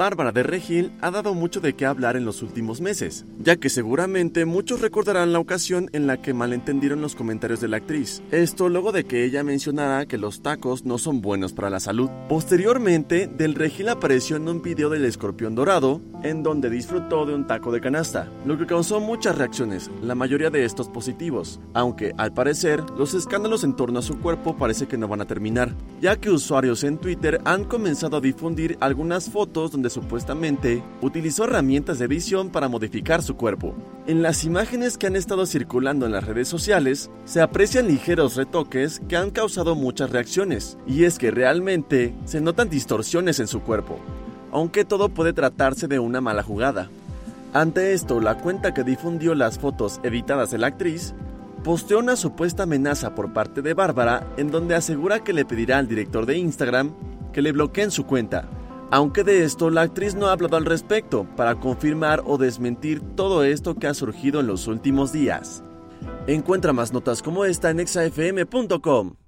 Bárbara de Regil ha dado mucho de qué hablar en los últimos meses, ya que seguramente muchos recordarán la ocasión en la que malentendieron los comentarios de la actriz. Esto luego de que ella mencionara que los tacos no son buenos para la salud. Posteriormente, Del Regil apareció en un video del escorpión dorado, en donde disfrutó de un taco de canasta, lo que causó muchas reacciones, la mayoría de estos positivos, aunque al parecer los escándalos en torno a su cuerpo parece que no van a terminar, ya que usuarios en Twitter han comenzado a difundir algunas fotos donde supuestamente utilizó herramientas de edición para modificar su cuerpo. En las imágenes que han estado circulando en las redes sociales, se aprecian ligeros retoques que han causado muchas reacciones, y es que realmente se notan distorsiones en su cuerpo, aunque todo puede tratarse de una mala jugada. Ante esto, la cuenta que difundió las fotos editadas de la actriz posteó una supuesta amenaza por parte de Bárbara en donde asegura que le pedirá al director de Instagram que le bloqueen su cuenta, aunque de esto la actriz no ha hablado al respecto para confirmar o desmentir todo esto que ha surgido en los últimos días. Encuentra más notas como esta en exafm.com.